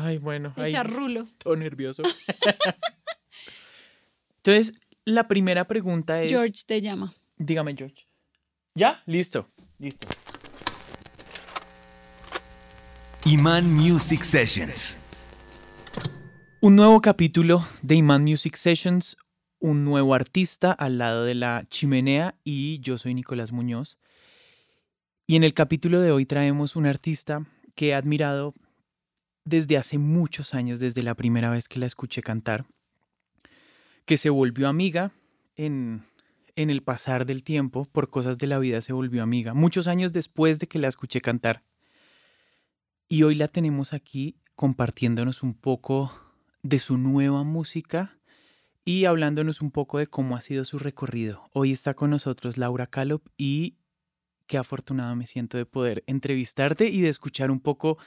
Ay, bueno. El charrulo. Todo nervioso. Entonces, la primera pregunta es... George te llama. Dígame, George. ¿Ya? Listo. Listo. Iman Music Sessions. Un nuevo capítulo de Iman Music Sessions, un nuevo artista al lado de la chimenea y yo soy Nicolás Muñoz. Y en el capítulo de hoy traemos un artista que he admirado desde hace muchos años, desde la primera vez que la escuché cantar, que se volvió amiga en, en el pasar del tiempo, por cosas de la vida se volvió amiga, muchos años después de que la escuché cantar. Y hoy la tenemos aquí compartiéndonos un poco de su nueva música y hablándonos un poco de cómo ha sido su recorrido. Hoy está con nosotros Laura Calop y qué afortunado me siento de poder entrevistarte y de escuchar un poco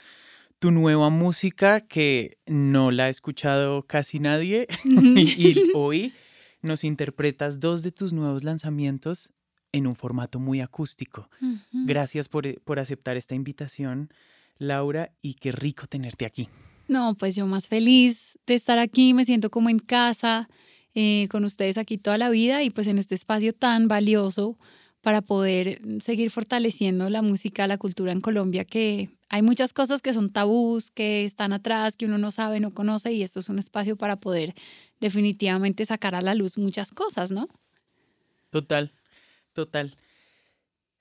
tu nueva música que no la ha escuchado casi nadie y, hoy nos interpretas dos de tus nuevos lanzamientos en un formato muy acústico. Gracias por, por aceptar esta invitación, Laura, y qué rico tenerte aquí. No, pues yo más feliz de estar aquí, me siento como en casa, eh, con ustedes aquí toda la vida y pues en este espacio tan valioso para poder mm, seguir fortaleciendo la música, la cultura en Colombia, que hay muchas cosas que son tabús, que están atrás, que uno no sabe, no conoce, y esto es un espacio para poder definitivamente sacar a la luz muchas cosas, ¿no? Total, total.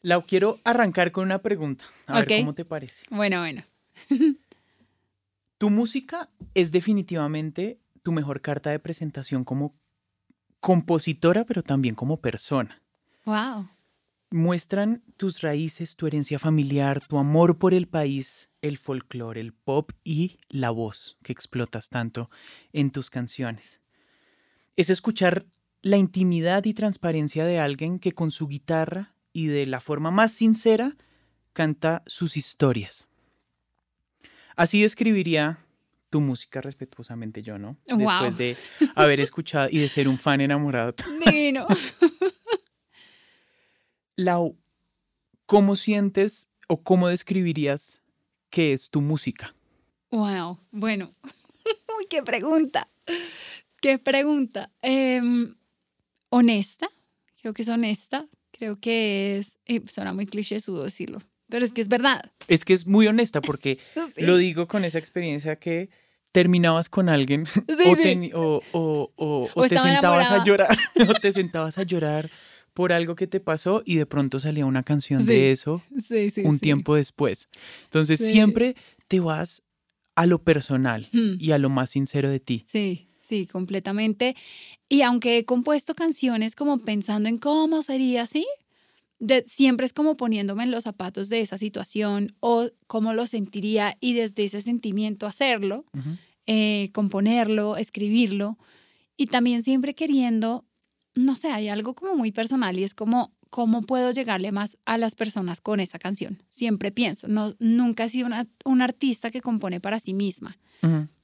Lau, quiero arrancar con una pregunta, a ver cómo te parece. Bueno, bueno. tu música es definitivamente tu mejor carta de presentación como compositora, pero también como persona. Wow muestran tus raíces, tu herencia familiar, tu amor por el país, el folclore, el pop y la voz que explotas tanto en tus canciones. Es escuchar la intimidad y transparencia de alguien que con su guitarra y de la forma más sincera canta sus historias. Así describiría tu música respetuosamente yo, ¿no? Después de haber escuchado y de ser un fan enamorado. Divino. Lau, ¿cómo sientes o cómo describirías qué es tu música? Wow, bueno, uy, qué pregunta, qué pregunta. Em, honesta, creo que es honesta, creo que es, eh, suena muy cliché su decirlo, pero es que es verdad. Es que es muy honesta porque lo digo con esa experiencia que terminabas con alguien o, o, te sentabas a llorar o te sentabas a llorar por algo que te pasó y de pronto salía una canción de eso un tiempo después. Entonces siempre te vas a lo personal hmm. y a lo más sincero de ti. Sí, sí, completamente. Y aunque he compuesto canciones como pensando en cómo sería así, siempre es como poniéndome en los zapatos de esa situación o cómo lo sentiría y desde ese sentimiento hacerlo, eh, componerlo, escribirlo y también siempre queriendo no sé, hay algo como muy personal y es como, ¿cómo puedo llegarle más a las personas con esa canción? Siempre pienso, no, nunca he sido una, un artista que compone para sí misma.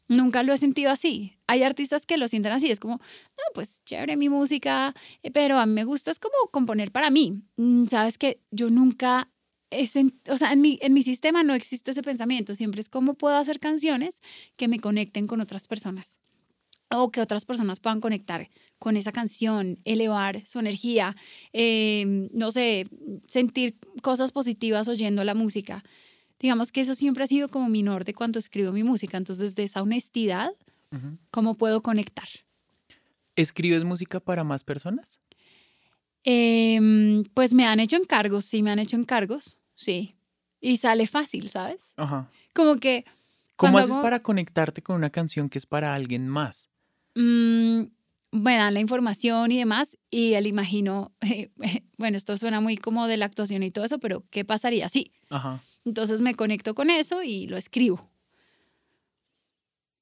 Nunca lo he sentido así. Hay artistas que lo sienten así, es como, no, pues chévere mi música, eh, pero a mí me gusta es como componer para mí. Mm, Sabes que yo nunca o sea, en mi, en mi sistema no existe ese pensamiento, siempre es cómo puedo hacer canciones que me conecten con otras personas o que otras personas puedan conectar con esa canción, elevar su energía, em, no sé, sentir cosas positivas oyendo la música. Digamos que eso siempre ha sido como mi norte cuando escribo mi música. Entonces, desde esa honestidad, ¿cómo puedo conectar? ¿Escribes música para más personas? Em, pues me han hecho encargos, sí, me han hecho encargos, sí. Y sale fácil, ¿sabes? Ajá. Como que... ¿Cómo haces para conectarte con una canción que es para alguien más? Mm, me dan la información y demás y él imagino, bueno, esto suena muy como de la actuación y todo eso, pero ¿qué pasaría si? Ajá. Entonces me conecto con eso y lo escribo.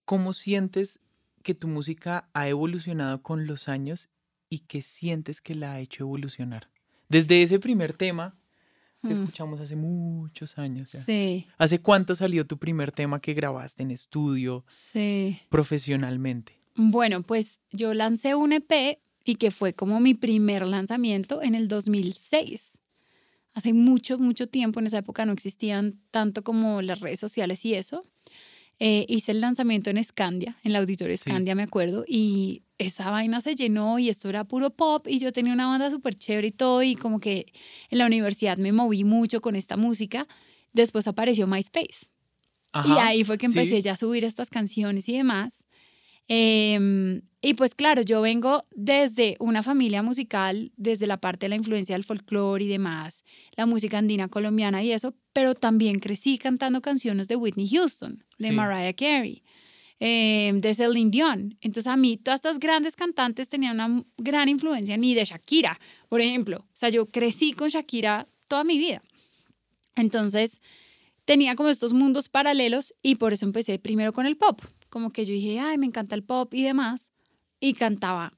¿Cómo sientes que tu música ha evolucionado con los años y qué sientes que la ha hecho evolucionar? Desde ese primer tema que mm. escuchamos hace muchos años. Sí. ¿Hace cuánto salió tu primer tema que grabaste en estudio? Sí. Profesionalmente. Bueno, pues yo lancé un EP y que fue como mi primer lanzamiento en el 2006. Hace mucho, mucho tiempo, en esa época no existían tanto como las redes sociales y eso. eh, hice el lanzamiento en Scandia, en el auditorio Scandia, me acuerdo, y esa vaina se llenó y esto era puro pop y yo tenía una banda súper chévere y todo y como que en la universidad me moví mucho con esta música. Después apareció MySpace. y ahí fue que empecé ya a subir estas canciones y demás. Em, y pues claro, yo vengo desde una familia musical, desde la parte de la influencia del folclore y demás, la música andina colombiana y eso, pero también crecí cantando canciones de Whitney Houston, de Mariah Carey, em, de Celine Dion. Entonces a mí todas estas grandes cantantes tenían una gran influencia, ni de Shakira, por ejemplo. O sea, yo crecí con Shakira toda mi vida. Entonces tenía como estos mundos paralelos y por eso empecé primero con el pop como que yo dije, ay, me encanta el pop y demás, y cantaba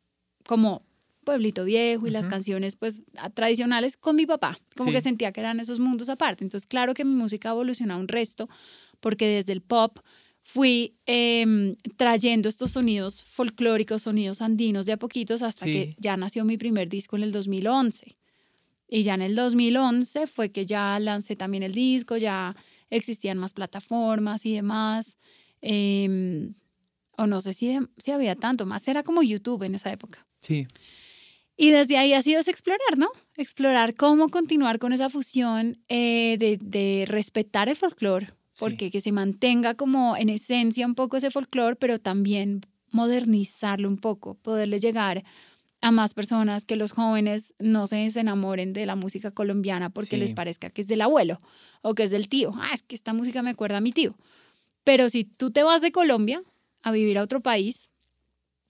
como Pueblito Viejo y las canciones pues tradicionales con mi papá, como que sentía que eran esos mundos aparte. Entonces, claro que mi música evolucionó un resto, porque desde el pop fui em, trayendo estos sonidos folclóricos, sonidos andinos de a poquitos, hasta que ya nació mi primer disco en el 2011. Y ya en el 2011 fue que ya lancé también el disco, ya existían más plataformas y demás. Em, o no sé si, si había tanto más, era como YouTube en esa época. Sí. Y desde ahí ha sido explorar, ¿no? Explorar cómo continuar con esa fusión eh, de, de, respetar el folclore, porque que se mantenga como en esencia un poco ese folclore, pero también modernizarlo un poco, poderle llegar a más personas, que los jóvenes no se enamoren de la música colombiana porque les parezca que es del abuelo o que es del tío. Ah, es que esta música me acuerda a mi tío. Pero si tú te vas de Colombia a vivir a otro país,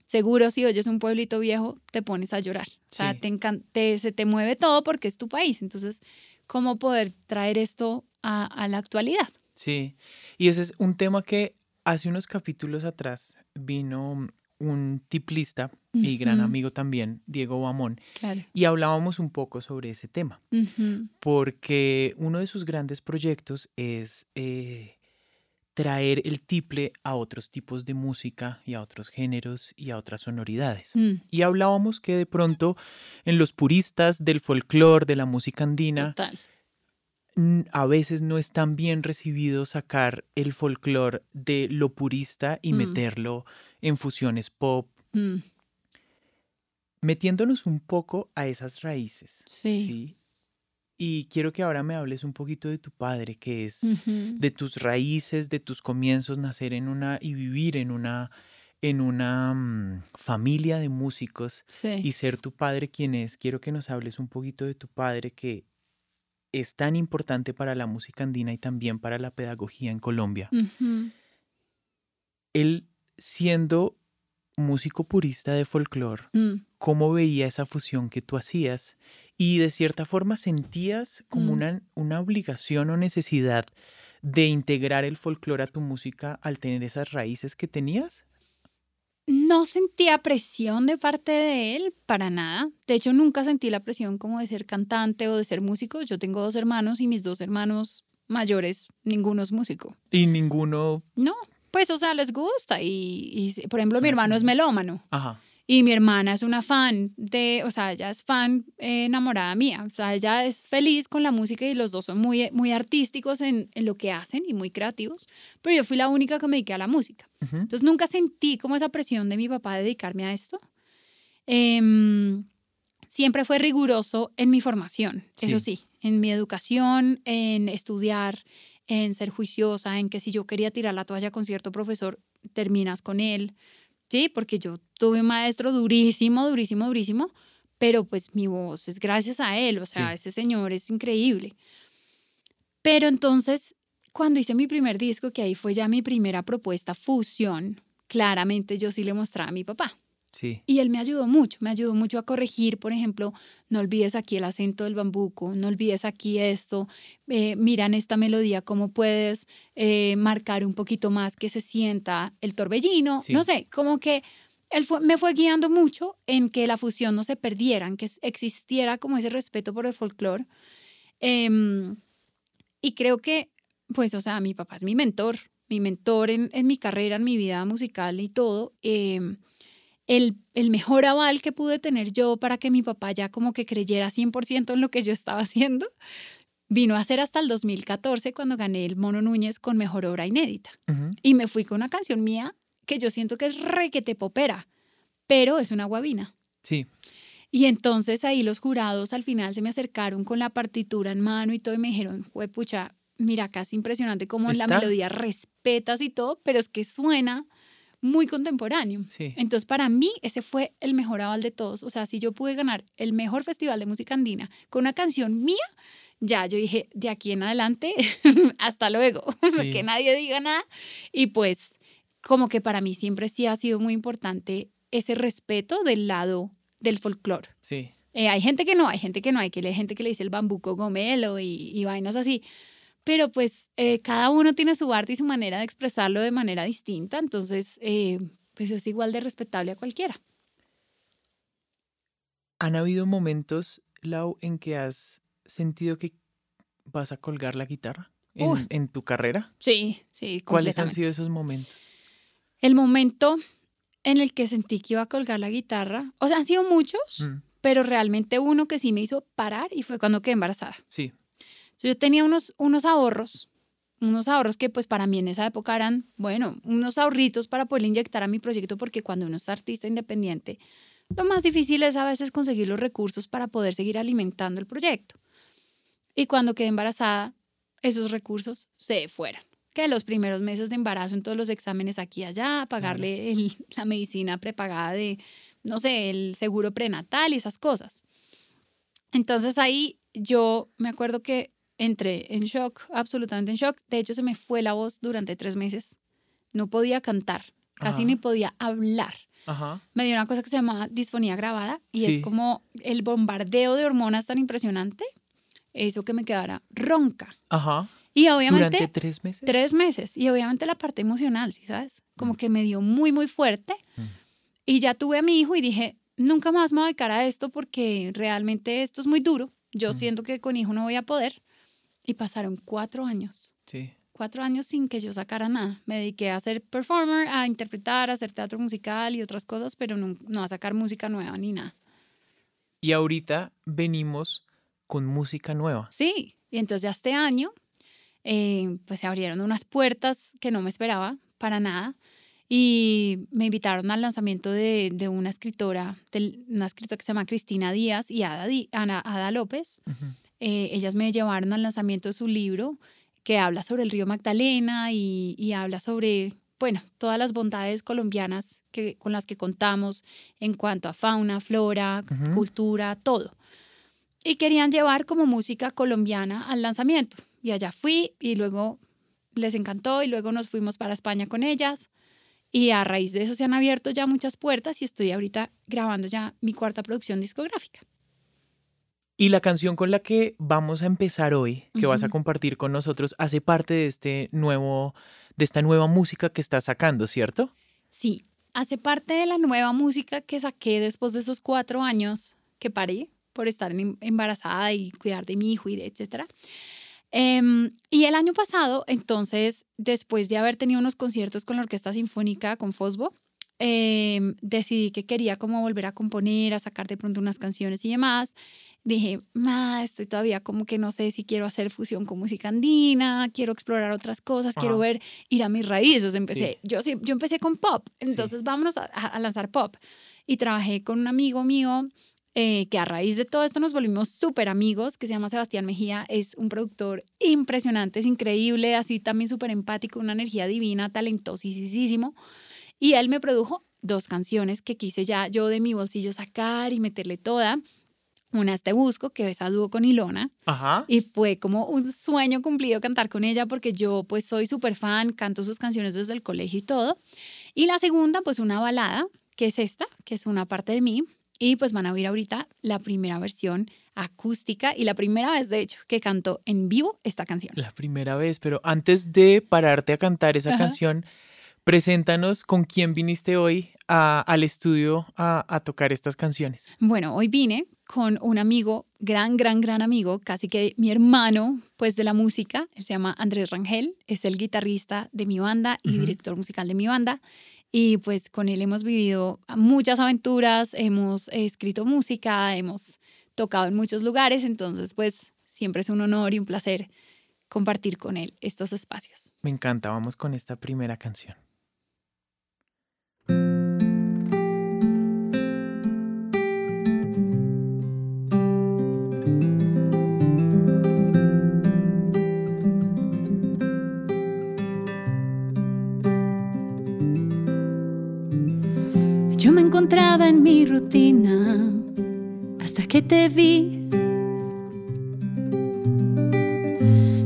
seguro si oyes un pueblito viejo, te pones a llorar. O sea, te, se te mueve todo porque es tu país. Entonces, ¿cómo poder traer esto a, la actualidad? Sí, y ese es un tema que hace unos capítulos atrás vino un tiplista y gran amigo también, Diego Bamón, y hablábamos un poco sobre ese tema, porque uno de sus grandes proyectos es eh, traer el tiple a otros tipos de música y a otros géneros y a otras sonoridades. Mm. Y hablábamos que de pronto en los puristas del folclore, de la música andina, a veces no es tan bien recibido sacar el folclore de lo purista y mm. meterlo en fusiones pop. Mm. Metiéndonos un poco a esas raíces. ¿sí? Y quiero que ahora me hables un poquito de tu padre, que es de tus raíces, de tus comienzos, nacer en una y vivir en una en una mm, familia de músicos y ser tu padre quien es. Quiero que nos hables un poquito de tu padre que es tan importante para la música andina y también para la pedagogía en Colombia. Él siendo músico purista de folclore, mm. ¿cómo veía esa fusión que tú hacías? Y de cierta forma sentías como mm. una, una obligación o necesidad de integrar el folclore a tu música al tener esas raíces que tenías? No sentía presión de parte de él, para nada. De hecho, nunca sentí la presión como de ser cantante o de ser músico. Yo tengo dos hermanos y mis dos hermanos mayores, ninguno es músico. ¿Y ninguno? No, pues, o sea, les gusta. Y, por ejemplo, mi hermano es melómano. Ajá. Y mi hermana es una fan de, o sea, ella es fan eh, enamorada mía. O sea, ella es feliz con la música y los dos son muy, muy artísticos en, en lo que hacen y muy creativos. Pero yo fui la única que me dediqué a la música. Entonces nunca sentí como esa presión de mi papá de dedicarme a esto. Em, siempre fue riguroso en mi formación, eso sí, en mi educación, en estudiar, en ser juiciosa, en que si yo quería tirar la toalla con cierto profesor, terminas con él. Sí, porque yo tuve un maestro durísimo, durísimo, durísimo, pero pues mi voz es gracias a él, o sea, ese señor es increíble. Pero entonces, cuando hice mi primer disco, que ahí fue ya mi primera propuesta fusión, claramente yo sí le mostraba a mi papá. Y él me ayudó mucho, me ayudó mucho a corregir, por ejemplo, no olvides aquí el acento del bambuco, no olvides aquí esto, eh, mira en esta melodía cómo puedes eh, marcar un poquito más que se sienta el torbellino, no sé, como que él me fue guiando mucho en que la fusión no se perdiera, en que existiera como ese respeto por el folclore. Em, y creo que, pues, o sea, mi papá es mi mentor, mi mentor en, en mi carrera, en mi vida musical y todo. Eh, el, mejor aval que pude tener yo para que mi papá ya como que creyera 100% en lo que yo estaba haciendo vino a ser hasta el 2014 cuando gané el Mono Núñez con Mejor Obra Inédita. Y me fui con una canción mía que yo siento que es requete popera, pero es una guabina. Sí. Y entonces ahí los jurados al final se me acercaron con la partitura en mano y todo y me dijeron, "Jue pucha, mira, casi impresionante cómo en la ¿Está? melodía respetas y todo, pero es que suena muy contemporáneo. Sí. Entonces, para mí, ese fue el mejor aval de todos. O sea, si yo pude ganar el mejor festival de música andina con una canción mía, ya yo dije, de aquí en adelante, hasta luego, Sí. que nadie diga nada. Y pues, como que para mí siempre sí ha sido muy importante ese respeto del lado del folclore. Sí. Eh, hay gente que no, hay gente que no, hay que hay gente que le dice el bambuco gomelo y, y vainas así. Pero pues eh, cada uno tiene su arte y su manera de expresarlo de manera distinta, entonces eh, pues es igual de respetable a cualquiera. ¿Han habido momentos, Lau, en que has sentido que vas a colgar la guitarra en, tu carrera? Sí, sí, ¿Cuáles han sido esos momentos? El momento en el que sentí que iba a colgar la guitarra, o sea, han sido muchos, Mm, pero realmente uno que sí me hizo parar y fue cuando quedé embarazada. sí. Yo tenía unos, unos ahorros, unos ahorros que pues para mí en esa época eran, bueno, unos ahorritos para poder inyectar a mi proyecto porque cuando uno es artista independiente, lo más difícil es a veces conseguir los recursos para poder seguir alimentando el proyecto. Y cuando quedé embarazada, esos recursos se fueron. Que los primeros meses de embarazo en todos los exámenes aquí y allá, pagarle el- la medicina prepagada de, no sé, el seguro prenatal y esas cosas. Entonces ahí yo me acuerdo que entré en shock, absolutamente en shock. De hecho, se me fue la voz durante tres meses. No podía cantar, casi Ajá. ni podía hablar. Ajá. Me dio una cosa que se llama disfonía grabada y Sí. es como el bombardeo de hormonas tan impresionante, eso que me quedara ronca. Ajá. Y obviamente ¿Durante tres meses? tres meses y obviamente la parte emocional, ¿sí sabes? Como Mm. que me dio muy, muy fuerte. Mm. Y ya tuve a mi hijo y dije, nunca más me voy a dedicar a esto porque realmente esto es muy duro. Yo Mm. siento que con hijo no voy a poder. Y pasaron cuatro años. Sí. Cuatro años sin que yo sacara nada. Me dediqué a ser performer, a interpretar, a hacer teatro musical y otras cosas, pero no, no a sacar música nueva ni nada. Y ahorita venimos con música nueva. Sí, y entonces ya este año, eh, pues se abrieron unas puertas que no me esperaba para nada y me invitaron al lanzamiento de, de una escritora, de una escritora que se llama Cristina Díaz y Ada, Ada López. Ujú. Eh, ellas me llevaron al lanzamiento de su libro que habla sobre el río Magdalena y, y habla sobre, bueno, todas las bondades colombianas que, con las que contamos en cuanto a fauna, flora, cultura, todo. Y querían llevar como música colombiana al lanzamiento. Y allá fui y luego les encantó y luego nos fuimos para España con ellas. Y a raíz de eso se han abierto ya muchas puertas y estoy ahorita grabando ya mi cuarta producción discográfica. Y la canción con la que vamos a empezar hoy, que vas a compartir con nosotros, hace parte de este nuevo, de esta nueva música que estás sacando, ¿cierto? Sí, hace parte de la nueva música que saqué después de esos cuatro años que paré por estar embarazada y cuidar de mi hijo y de etcétera. Em, y el año pasado, entonces, después de haber tenido unos conciertos con la Orquesta Sinfónica, con Fosbo, em, decidí que quería como volver a componer, a sacar de pronto unas canciones y demás. Dije, ma, estoy todavía como que no sé si quiero hacer fusión con música andina, quiero explorar otras cosas, quiero ver, ir a mis raíces. Empecé, Sí. yo, sí- yo empecé con pop, entonces vámonos a, a- a lanzar pop. Y trabajé con un amigo mío eh, que a raíz de todo esto nos volvimos súper amigos, que se llama Sebastián Mejía, es un productor impresionante, es increíble, así también súper empático, una energía divina, talentosísimo. Y él me produjo dos canciones que quise ya yo de mi bolsillo sacar y meterle toda. Una es Te Busco, que es a dúo con Ilona, Ajá. y fue como un sueño cumplido cantar con ella porque yo pues soy súper fan, canto sus canciones desde el colegio y todo. Y la segunda pues una balada, que es esta, que es una parte de mí. Y pues van a oír ahorita la primera versión acústica y la primera vez de hecho que canto en vivo esta canción. La primera vez, pero antes de pararte a cantar esa Ajá. canción, preséntanos con quién viniste hoy a- al estudio a, a tocar estas canciones. Bueno, hoy vine con un amigo, gran, gran, gran amigo, casi que mi hermano, pues de la música. Él se llama Andrés Rangel, es el guitarrista de mi banda y director musical de mi banda. Y pues con él hemos vivido muchas aventuras, hemos escrito música, hemos tocado en muchos lugares, entonces pues siempre es un honor y un placer compartir con él estos espacios. Me encanta, vamos con esta primera canción. Encontraba en mi rutina hasta que te vi.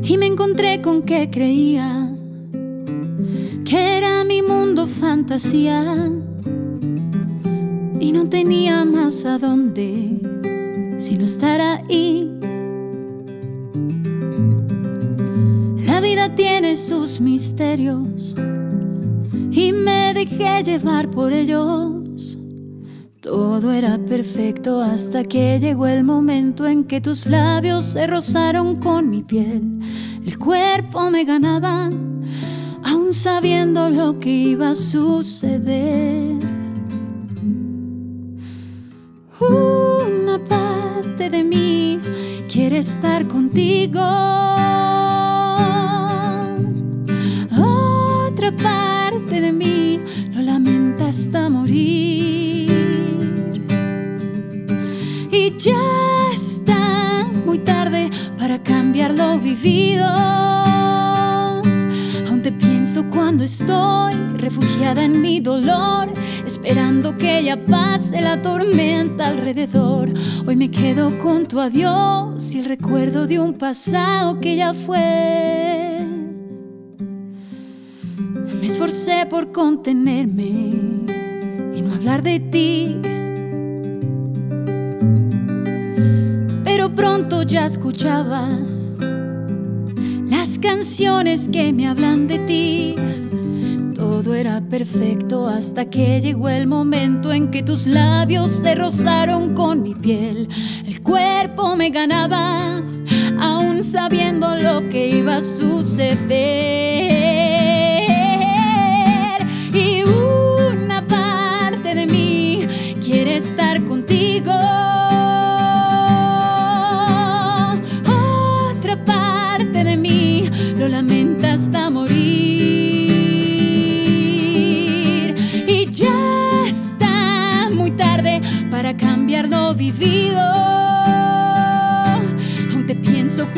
Y me encontré con que creía que era mi mundo fantasía. Y no tenía más a dónde sino estar ahí. La vida tiene sus misterios y me dejé llevar por ellos. Todo era perfecto hasta que llegó el momento en que tus labios se rozaron con mi piel. El cuerpo me ganaba, aún sabiendo lo que iba a suceder. Una parte de mí quiere estar contigo. Otra parte de mí lo lamenta hasta morir. Ya está muy tarde para cambiar lo vivido. Aún te pienso cuando estoy refugiada en mi dolor, esperando que ya pase la tormenta alrededor. Hoy me quedo con tu adiós y el recuerdo de un pasado que ya fue. Me esforcé por contenerme y no hablar de ti. Pronto ya escuchaba las canciones que me hablan de ti. Todo era perfecto hasta que llegó el momento en que tus labios se rozaron con mi piel. El cuerpo me ganaba, aún sabiendo lo que iba a suceder.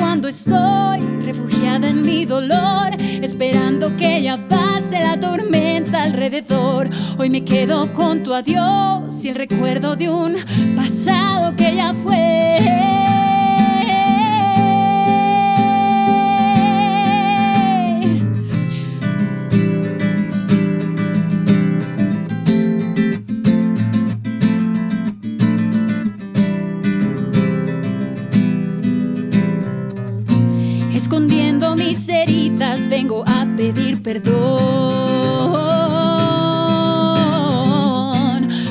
Cuando estoy refugiada en mi dolor, esperando que ya pase la tormenta alrededor. Hoy me quedo con tu adiós y el recuerdo de un pasado que ya fue. Vengo a pedir perdón.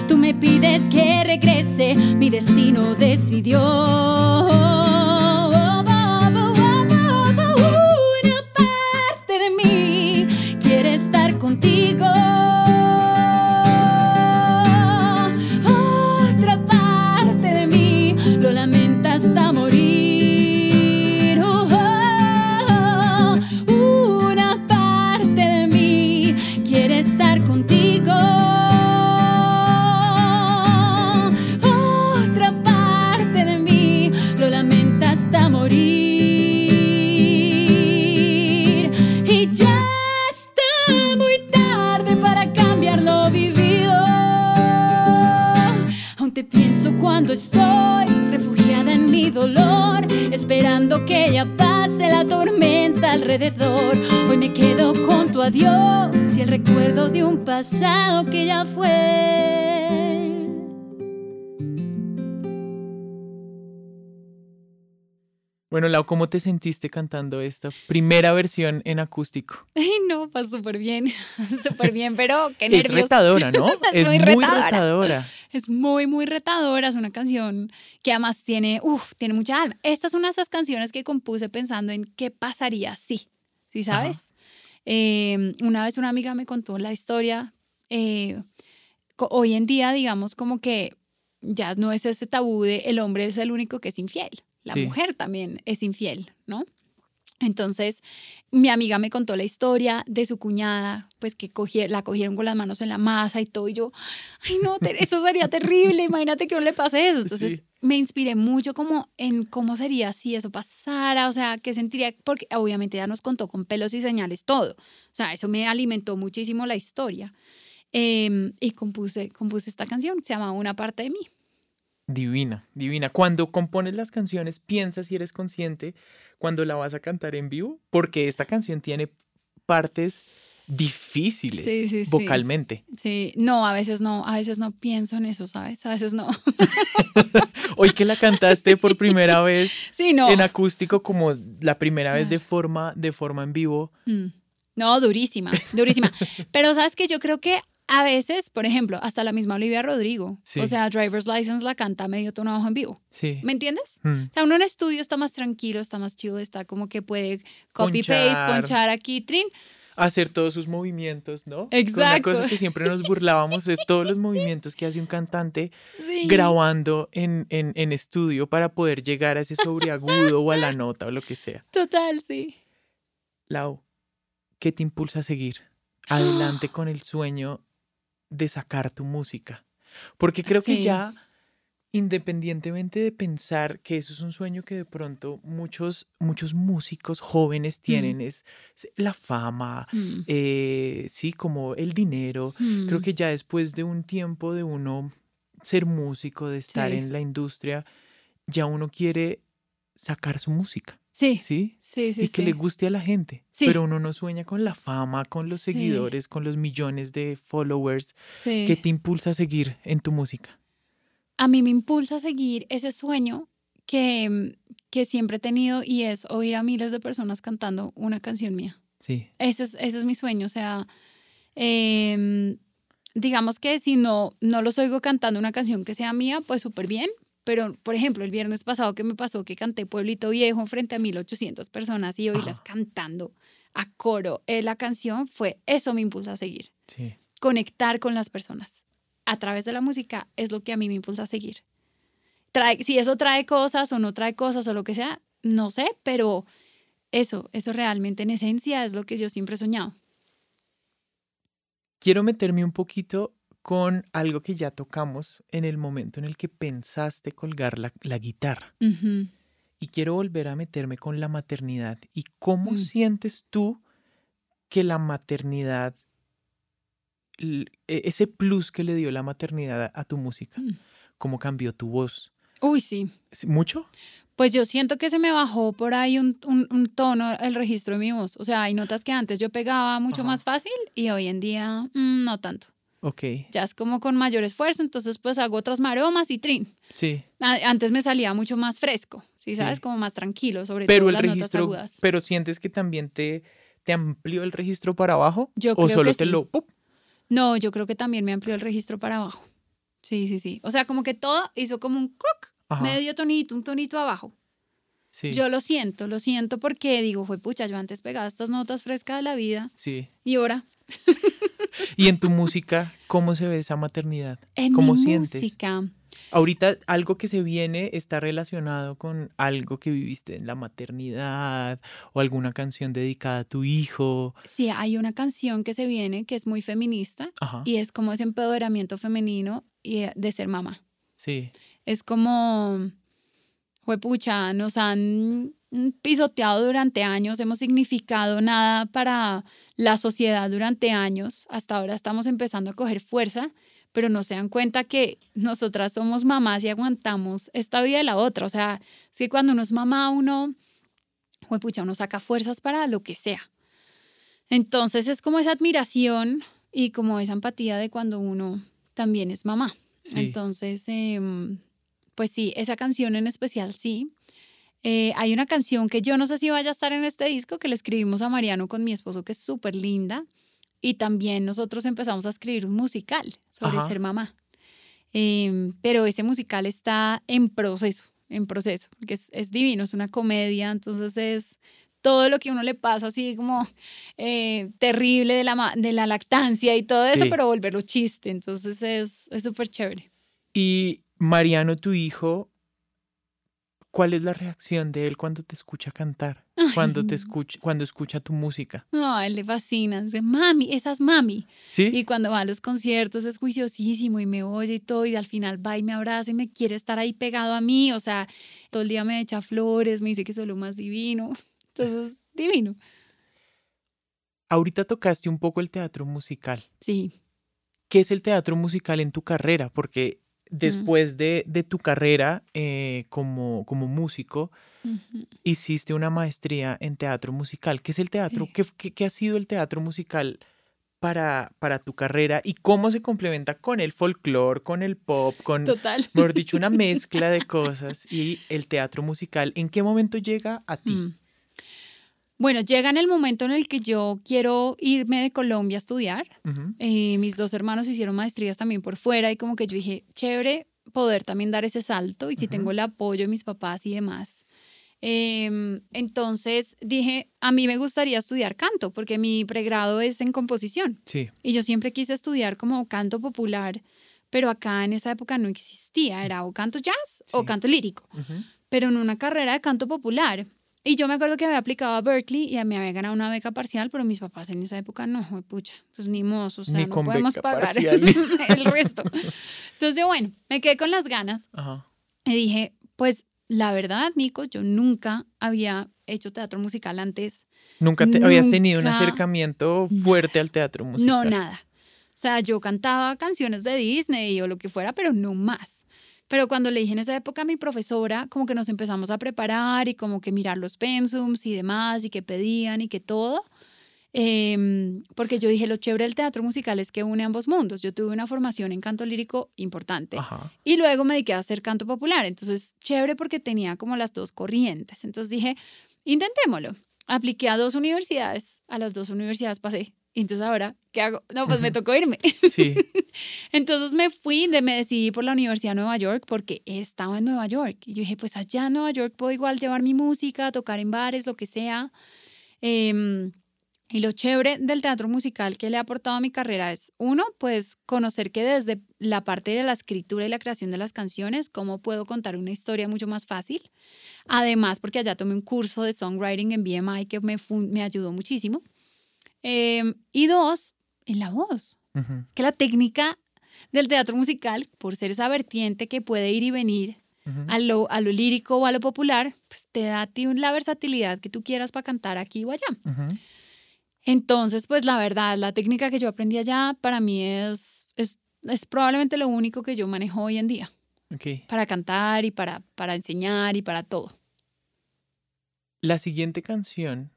Tú me pides que regrese, mi destino decidió. Pasado que ya fue. Bueno, Lau, ¿cómo te sentiste cantando esta primera versión en acústico? Ay, no, pues súper bien, súper bien, pero qué Es nervios. retadora, ¿no? Es es muy muy retadora. retadora. Es muy, muy retadora. Es una canción que además tiene, tiene mucha alma. Esta es una de esas canciones que compuse pensando en qué pasaría si, ¿sí sabes? Eh, una vez una amiga me contó la historia. eh, hoy en día, digamos, como que ya no es ese tabú de el hombre es el único que es infiel. la Sí. mujer también es infiel, ¿no? Entonces, mi amiga me contó la historia de su cuñada, pues que cogie- la cogieron con las manos en la masa y todo, y yo, ay no, eso sería terrible, imagínate que no le pase eso. Entonces, Sí. Me inspiré mucho como en cómo sería si eso pasara, o sea, qué sentiría, porque obviamente ya nos contó con pelos y señales todo, o sea, eso me alimentó muchísimo la historia. Em, y compuse, compuse esta canción, se llama Una parte de mí. Divina, divina. Cuando compones las canciones, piensas si eres consciente cuando la vas a cantar en vivo, porque esta canción tiene partes difíciles Sí, sí, sí. vocalmente. Sí, no, a veces no, a veces no pienso en eso, ¿sabes? A veces no. Hoy que la cantaste por primera vez Sí, no. en acústico, como la primera vez Ah. de forma, de forma en vivo. Mm. No, durísima, durísima. Pero sabes que yo creo que a veces, por ejemplo, hasta la misma Olivia Rodrigo, Sí. o sea, Driver's License la canta medio tono abajo en vivo. Sí. ¿Me entiendes? Mm. O sea, uno en estudio está más tranquilo, está más chill, está como que puede copy-paste, Ponchar. ponchar aquí, trin. Hacer todos sus movimientos, ¿no? Con Una Exacto. cosa que siempre nos burlábamos es todos los movimientos que hace un cantante Sí. grabando en, en, en estudio para poder llegar a ese sobreagudo o a la nota o lo que sea. Total, sí. Lau, ¿qué te impulsa a seguir adelante con el sueño de sacar tu música? Porque creo que ya, independientemente de pensar que eso es un sueño que de pronto muchos, muchos músicos jóvenes tienen, es es la fama, Mm, eh, sí, como el dinero. Creo mm. que ya después de un tiempo de uno ser músico, de estar Sí. en la industria, ya uno quiere sacar su música, Sí, ¿sí? sí, sí. y que sí. le guste a la gente. Pero uno no sueña con la fama, con los seguidores, con los millones de followers. Sí. ¿Qué te impulsa a seguir en tu música? A mí me impulsa a seguir ese sueño que, mm, que siempre he tenido y es oír a miles de personas cantando una canción mía. Sí, Ese es, ese es mi sueño. O sea, em, digamos que si no, no los oigo cantando una canción que sea mía, pues súper bien. Pero, por ejemplo, el viernes pasado que me pasó que canté Pueblito Viejo frente a 1800 personas y oírlas Ajá. cantando a coro eh, la canción, fue eso me impulsa a seguir. sí. Conectar con las personas a través de la música es lo que a mí me impulsa a seguir. Trae, si eso trae cosas o no trae cosas o lo que sea, no sé, pero eso, eso realmente en esencia es lo que yo siempre he soñado. Quiero meterme un poquito con algo que ya tocamos en el momento en el que pensaste colgar la, la guitarra. Y quiero volver a meterme con la maternidad. ¿Y cómo Mm. sientes tú que la maternidad, ese plus que le dio la maternidad a, tu música, Mm. cómo cambió tu voz? Uy, sí. ¿Sí, ¿Mucho? Pues yo siento que se me bajó por ahí un, un- un tono el registro de mi voz. O sea, hay notas que antes yo pegaba mucho Ajá. más fácil y hoy en día mm, no tanto. Ok, Ya es como con mayor esfuerzo, entonces pues hago otras maromas y trin. sí. Antes me salía mucho más fresco, ¿sí sabes? Sí. Como más tranquilo, sobre Pero todo el las notas registro, agudas. pero sientes que también te, te amplió el registro para abajo? Yo ¿O creo solo que te sí. lo... ¡pup! No, yo creo que también me amplió el registro para abajo. Sí, sí, sí. O sea, como que todo hizo como un croc, Ajá, medio tonito, un tonito abajo. sí, Yo lo siento, lo siento porque digo, fue pucha, yo antes pegaba estas notas frescas de la vida sí. y ahora Y en tu música, ¿cómo se ve esa maternidad? en ¿Cómo mi sientes? música. Ahorita algo que se viene está relacionado con algo que viviste en la maternidad o alguna canción dedicada a tu hijo. Sí, hay una canción que se viene que es muy feminista Ajá. y es como ese empoderamiento femenino y eh, de ser mamá. Sí, Es como, pucha, nos han pisoteado durante años, hemos significado nada para la sociedad durante años, hasta ahora estamos empezando a coger fuerza, pero no se dan cuenta que nosotras somos mamás y aguantamos esta vida de la otra. O sea, es que cuando uno es mamá, uno, pucha, uno saca fuerzas para lo que sea. Entonces es como esa admiración y como esa empatía de cuando uno también es mamá. sí. Entonces, em, pues sí, esa canción en especial sí. Eh, hay una canción que yo no sé si vaya a estar en este disco, que le escribimos a Mariano con mi esposo, que es súper linda. Y también nosotros empezamos a escribir un musical sobre Ajá. ser mamá. Em, pero ese musical está en proceso, en proceso, porque es, es divino, es una comedia, entonces es todo lo que uno le pasa así como eh, terrible de la, de la lactancia y todo eso, pero volverlo chiste, entonces es es súper chévere. Y Mariano, tu hijo, ¿Cuál es la reacción de él cuando te escucha cantar? Cuando te escucha, cuando escucha tu música. No, a él le fascina. Dice, mami, esa es mami. ¿Sí? Y cuando va a los conciertos es juiciosísimo y me oye y todo. Y al final va y me abraza y me quiere estar ahí pegado a mí. O sea, todo el día me echa flores, me dice que soy lo más divino. Entonces, divino. Ahorita tocaste un poco el teatro musical. Sí. ¿Qué es el teatro musical en tu carrera? Porque después de, de, tu carrera eh, como, como músico, Hiciste una maestría en teatro musical. ¿Qué es el teatro? Sí. ¿Qué, qué, qué ha sido el teatro musical para, para tu carrera y cómo se complementa con el folclore, con el pop, con, Total. mejor dicho, una mezcla de cosas y el teatro musical? ¿En qué momento llega a ti? Mm. Bueno, llega en el momento en el que yo quiero irme de Colombia a estudiar. Eh, mis dos hermanos hicieron maestrías también por fuera y como que yo dije, chévere poder también dar ese salto y si tengo el apoyo de mis papás y demás. Em, entonces dije, a mí me gustaría estudiar canto porque mi pregrado es en composición Sí. y yo siempre quise estudiar como canto popular, pero acá en esa época no existía, era o canto jazz o canto lírico pero en una carrera de canto popular. Y yo me acuerdo que había aplicado a Berkeley y me había ganado una beca parcial, pero mis papás en esa época no, pucha, pues ni mozo, o sea, Ni no podemos pagar parcial. el resto. Entonces yo, bueno, me quedé con las ganas Ajá. y dije, pues la verdad, Nico, yo nunca había hecho teatro musical antes. ¿Nunca te, habías tenido un Nunca. acercamiento fuerte al teatro musical? No, nada. O sea, yo cantaba canciones de Disney o lo que fuera, pero no más. Pero cuando le dije en esa época a mi profesora, como que nos empezamos a preparar y como que mirar los pensums y demás y que pedían y que todo. Em, porque yo dije, lo chévere del teatro musical es que une ambos mundos. Yo tuve una formación en canto lírico importante Ajá. y luego me dediqué a hacer canto popular. Entonces, chévere porque tenía como las dos corrientes. Entonces dije, intentémoslo. Apliqué a dos universidades, a las dos universidades pasé. Y entonces ahora, ¿qué hago? No, pues me tocó irme. Sí. Entonces me fui, de, me decidí por la Universidad de Nueva York porque estaba en Nueva York. Y yo dije, pues allá en Nueva York puedo igual llevar mi música, tocar en bares, lo que sea. Em, y lo chévere del teatro musical que le ha aportado a mi carrera es, uno, pues conocer que desde la parte de la escritura y la creación de las canciones, cómo puedo contar una historia mucho más fácil. Además, porque allá tomé un curso de songwriting en BMI que me, me ayudó muchísimo. Em, y dos, en la voz Ujú, que la técnica del teatro musical, por ser esa vertiente que puede ir y venir ujú. a lo, a lo lírico o a lo popular, pues te da a ti la versatilidad que tú quieras para cantar aquí o allá. Ujú. Entonces, pues la verdad, la técnica que yo aprendí allá para mí es, es, es probablemente lo único que yo manejo hoy en día Ok. para cantar y para, para enseñar y para todo. La siguiente canción.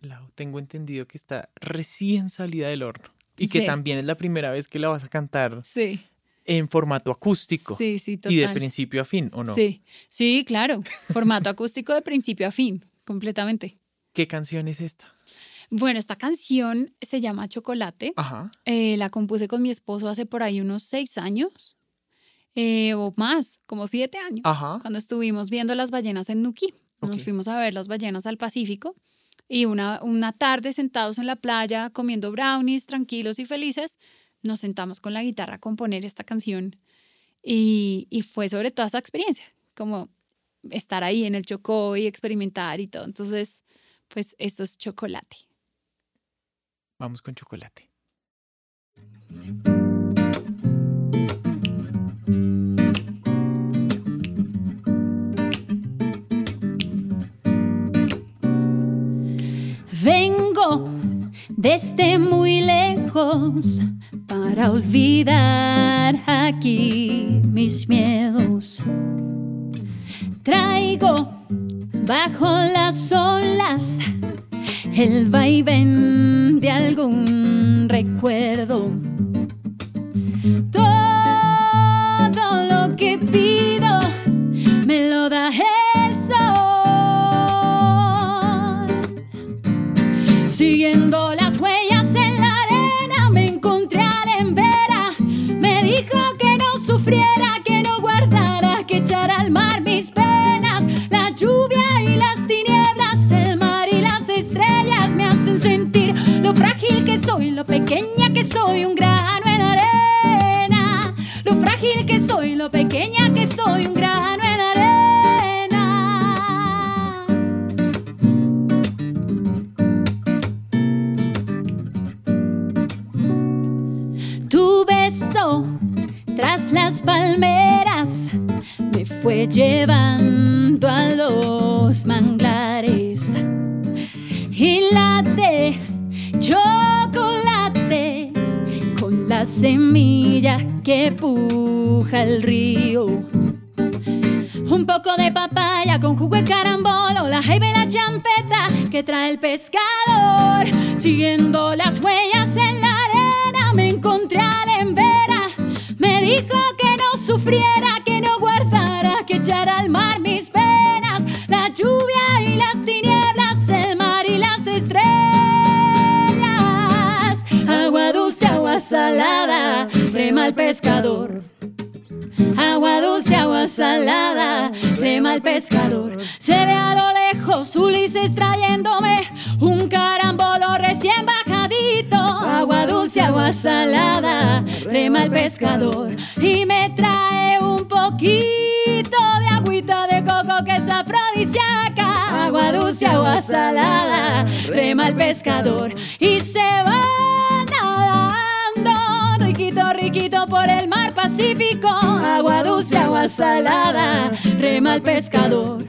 Lau, tengo entendido que está recién salida del horno y que Sí. también es la primera vez que la vas a cantar Sí, en formato acústico sí, sí, total. y de principio a fin, ¿o no? Sí, sí, claro. Formato acústico de principio a fin, completamente. ¿Qué canción es esta? Bueno, esta canción se llama Chocolate. Ajá. Eh, la compuse con mi esposo hace por ahí unos seis años eh, o más, como siete años, Ajá. cuando estuvimos viendo las ballenas en Nuquí. Nos fuimos a ver las ballenas al Pacífico y una, una tarde sentados en la playa comiendo brownies, tranquilos y felices, nos sentamos con la guitarra a componer esta canción y, y fue sobre toda esa experiencia, como estar ahí en el Chocó y experimentar y todo. Entonces, pues esto es chocolate. Vamos con chocolate. Vengo desde muy lejos para olvidar aquí mis miedos. Traigo bajo las olas el vaivén de algún recuerdo. soy, un grano en arena. Lo frágil que soy, lo pequeña que soy, un grano en arena. Tu beso tras las palmeras me fue llevando a los manglares la semilla que puja el río. Un poco de papaya con jugo de carambolo, la jaiba y la champeta que trae el pescador. Siguiendo las huellas en la arena me encontré a la embera. Me dijo que no sufriera, que no guardara, que echara al mar salada, rema el pescador. Se ve a lo lejos Ulises trayéndome un carambolo recién bajadito. Agua dulce, agua salada, rema el pescador. Y me trae un poquito de agüita de coco que es afrodisíaca. Agua dulce, agua salada, rema el pescador. Y se va riquito, riquito por el mar Pacífico. Agua dulce, agua salada, rema el pescador.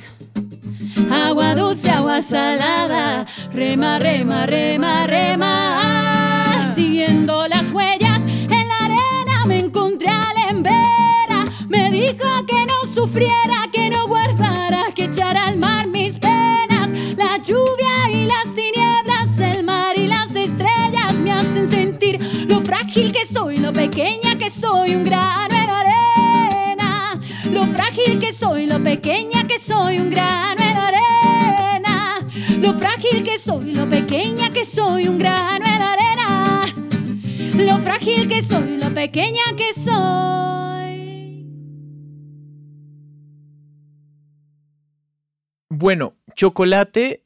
Agua dulce, agua salada, rema, rema, rema, rema. Siguiendo las huellas en la arena me encontré a la embera. Me dijo que no sufriera, que no guardara, que echara al mar mis penas. La lluvia soy, lo pequeña que soy, un grano en arena. Lo frágil que soy, lo pequeña que soy, un grano en arena. Lo frágil que soy, lo pequeña que soy, un grano en arena. Lo frágil que soy, lo pequeña que soy. Bueno, Chocolate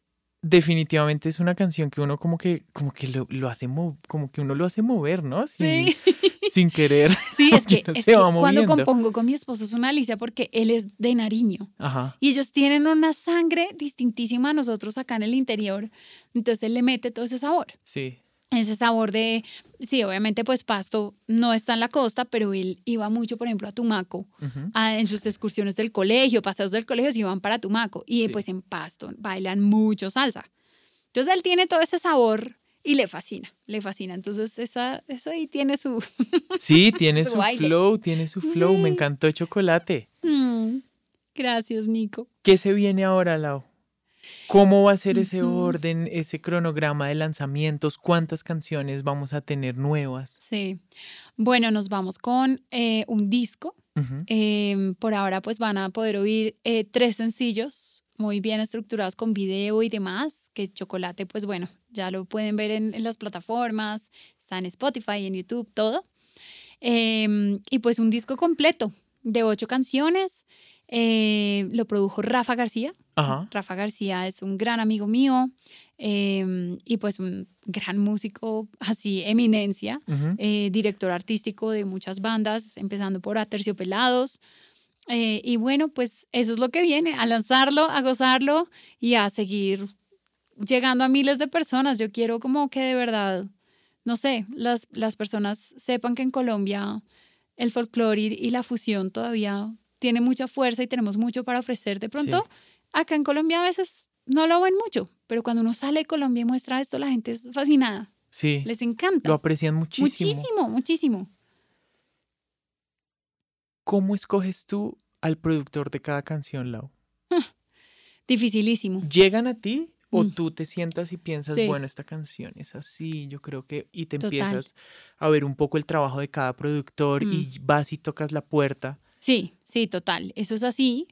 definitivamente es una canción que uno como que, como que lo, lo hace mo- como que uno lo hace mover, ¿no? Sin, Sí. sin querer. Sí, es que, es se que cuando compongo con mi esposo es una alicia porque él es de Nariño Ajá. y ellos tienen una sangre distintísima a nosotros acá en el interior. Entonces él le mete todo ese sabor. Sí. Ese sabor de, sí, obviamente pues Pasto no está en la costa, pero él iba mucho, por ejemplo, a Tumaco. A- en sus excursiones del colegio, paseos del colegio, se iban para Tumaco. Y Sí. pues en Pasto bailan mucho salsa. Entonces él tiene todo ese sabor y le fascina, le fascina. Entonces esa, eso ahí tiene su... Sí, tiene Su su flow, tiene su flow. Me Sí. encantó Chocolate. Mm, Gracias, Nico. ¿Qué se viene ahora, Lau? ¿Cómo va a ser ese orden, ese cronograma de lanzamientos? ¿Cuántas canciones vamos a tener nuevas? Sí. Bueno, nos vamos con eh, un disco. Em, por ahora pues van a poder oír eh, tres sencillos muy bien estructurados con video y demás, que Chocolate pues bueno, ya lo pueden ver en, en las plataformas, está en Spotify, en YouTube, todo. Em, y pues un disco completo de ocho canciones, eh, lo produjo Rafa García. Ajá. Rafa García es un gran amigo mío em, y pues un gran músico, así eminencia eh, director artístico de muchas bandas, empezando por Aterciopelados. Eh, y bueno, pues eso es lo que viene, a lanzarlo, a gozarlo y a seguir llegando a miles de personas. Yo quiero como que de verdad, no sé, las, las personas sepan que en Colombia el folclore y, y la fusión todavía tiene mucha fuerza y tenemos mucho para ofrecer. De pronto, acá en Colombia a veces no lo ven mucho, pero cuando uno sale de Colombia y muestra esto, la gente es fascinada, Sí. les encanta. Lo aprecian muchísimo. Muchísimo, muchísimo. ¿Cómo escoges tú al productor de cada canción, Lau? Dificilísimo. ¿Llegan a ti o Mm. tú te sientas y piensas, Sí. bueno, esta canción es así, yo creo que, y te Total. empiezas a ver un poco el trabajo de cada productor y Mm. vas y tocas la puerta? Sí, sí, total. Eso es así.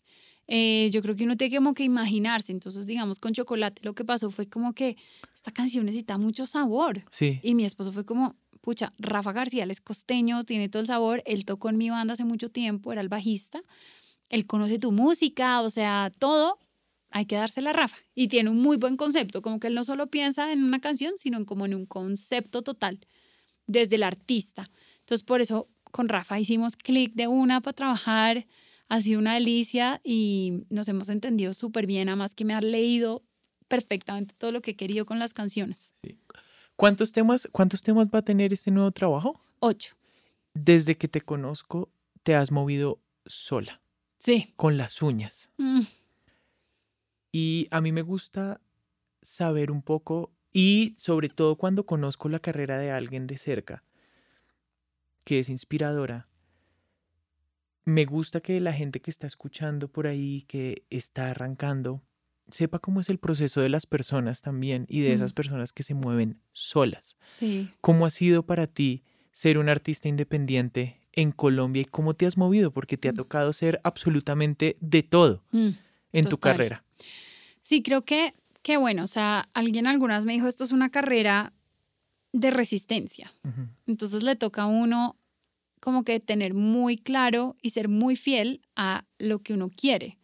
Eh, yo creo que uno tiene como que imaginarse. Entonces, digamos, con Chocolate lo que pasó fue como que esta canción necesita mucho sabor. Sí. Y mi esposo fue como, pucha, Rafa García, él es costeño, tiene todo el sabor. Él tocó en mi banda hace mucho tiempo, era el bajista. Él conoce tu música, o sea, todo. Hay que dársela a Rafa. Y tiene un muy buen concepto, como que él no solo piensa en una canción, sino en como en un concepto total, desde el artista. Entonces, por eso con Rafa hicimos clic de una para trabajar. Ha sido una delicia y nos hemos entendido súper bien, además que me ha leído perfectamente todo lo que he querido con las canciones. ¿Cuántos temas, ¿Cuántos temas va a tener este nuevo trabajo? Ocho. desde que te conozco, te has movido sola, Sí. con las uñas. Mm, Y a mí me gusta saber un poco, y sobre todo cuando conozco la carrera de alguien de cerca, que es inspiradora, me gusta que la gente que está escuchando por ahí, que está arrancando, sepa cómo es el proceso de las personas también y de Mm. esas personas que se mueven solas. Sí. ¿Cómo ha sido para ti ser un artista independiente en Colombia y cómo te has movido? Porque te ha Mm. tocado ser absolutamente de todo Mm. en tu carrera. Sí, creo que, que bueno, o sea, alguien algunas me dijo, esto es una carrera de resistencia. Entonces le toca a uno como que tener muy claro y ser muy fiel a lo que uno quiere.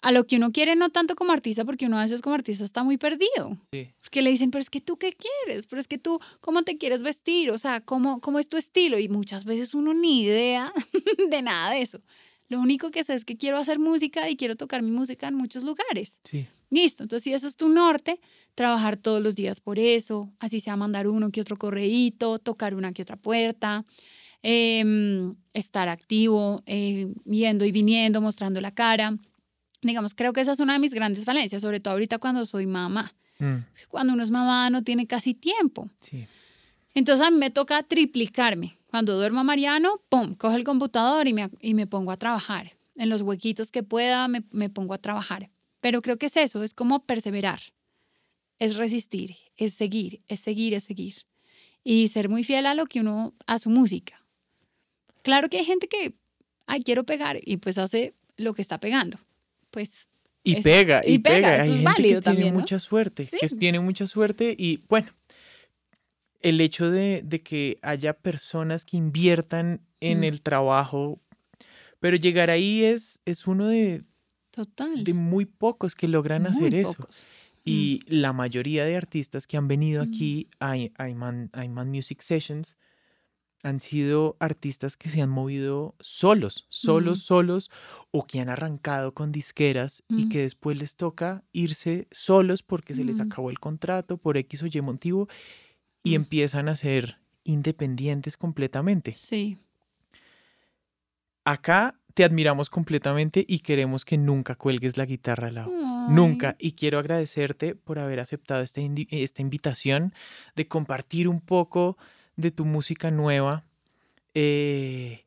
A lo que uno quiere, no tanto como artista, porque uno a veces como artista está muy perdido. Sí. Porque le dicen, pero es que tú qué quieres, pero es que tú, ¿cómo te quieres vestir? O sea, ¿cómo, cómo es tu estilo? Y muchas veces uno ni idea de nada de eso. Lo único que sé es que quiero hacer música y quiero tocar mi música en muchos lugares. Sí. Listo, entonces si eso es tu norte, trabajar todos los días por eso, así sea mandar uno que otro correíto, tocar una que otra puerta, em, estar activo, eh, yendo y viniendo, mostrando la cara. Digamos, creo que esa es una de mis grandes falencias, sobre todo ahorita cuando soy mamá. Mm, Cuando uno es mamá no tiene casi tiempo. sí. Entonces a mí me toca triplicarme. Cuando duermo a Mariano, pum, cojo el computador y me, y me pongo a trabajar. En los huequitos que pueda, me, me pongo a trabajar. Pero creo que es eso, es como perseverar. Es resistir, es seguir, es seguir, es seguir. Y ser muy fiel a lo que uno, a su música. Claro que hay gente que, ay, quiero pegar y pues hace lo que está pegando. Pues Y Es- pega, y, y pega, pega. eso Hay es gente válido que tiene también, ¿no? mucha suerte, Sí. que tiene mucha suerte y bueno, el hecho de, de que haya personas que inviertan en Mm. el trabajo, pero llegar ahí es, es uno de, total. de muy pocos que logran muy hacer eso. pocos. Y la mayoría de artistas que han venido Mm. aquí a, a Iman, a Iman Music Sessions han sido artistas que se han movido solos, solos, Mm. solos, o que han arrancado con disqueras y Mm. que después les toca irse solos porque se les Mm. acabó el contrato por X o Y motivo y empiezan a ser independientes completamente. Sí. Acá te admiramos completamente y queremos que nunca cuelgues la guitarra, Lau. Nunca. Y quiero agradecerte por haber aceptado esta, esta invitación de compartir un poco de tu música nueva, eh,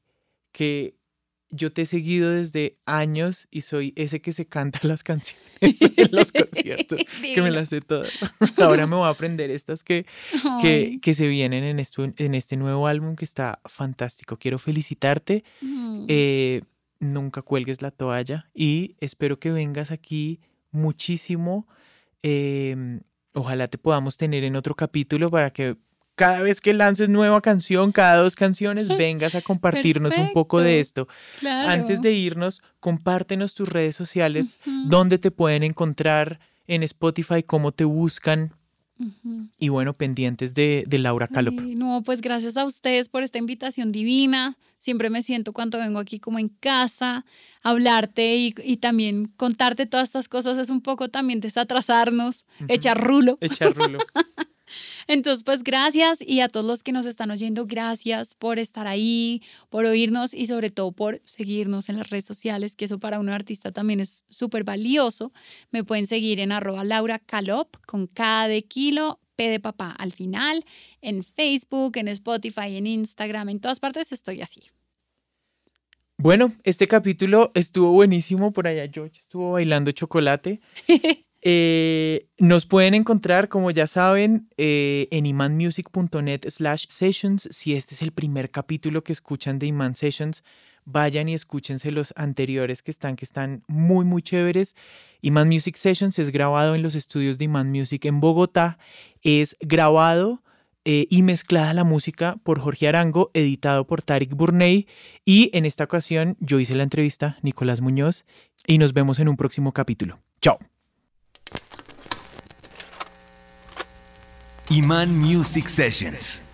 que yo te he seguido desde años y soy ese que se canta las canciones en los conciertos, que me las sé todas. Ahora me voy a aprender estas que, que, que se vienen en, esto, en este nuevo álbum que está fantástico. Quiero felicitarte. Eh, nunca cuelgues la toalla y espero que vengas aquí muchísimo. em, ojalá te podamos tener en otro capítulo para que cada vez que lances nueva canción, cada dos canciones, vengas a compartirnos un poco de esto. Antes de irnos, compártenos tus redes sociales, dónde te pueden encontrar en Spotify, cómo te buscan y bueno, pendientes de, de Laura Calop. Sí, no, pues gracias a ustedes por esta invitación divina. Siempre me siento cuando vengo aquí como en casa, hablarte y, y también contarte todas estas cosas es un poco también desatrasarnos, echar rulo. Echar rulo. Entonces, pues gracias y a todos los que nos están oyendo, gracias por estar ahí, por oírnos y sobre todo por seguirnos en las redes sociales, que eso para un artista también es súper valioso. Me pueden seguir en arroba Laura Calop con K de kilo, P de papá al final, en Facebook, en Spotify, en Instagram, en todas partes estoy así. Bueno, este capítulo estuvo buenísimo. Por allá George estuvo bailando chocolate. Eh, nos pueden encontrar, como ya saben, eh, en imanmusic.net slash sessions. Si este es el primer capítulo que escuchan de Iman Sessions, vayan y escúchense los anteriores que están, que están muy, muy chéveres. Iman Music Sessions es grabado en los estudios de Iman Music en Bogotá. Es grabado eh, y mezclada la música por Jorge Arango, editado por Tarik Burney. Y en esta ocasión yo hice la entrevista, Nicolás Muñoz, y nos vemos en un próximo capítulo. Chao. Iman Music Sessions.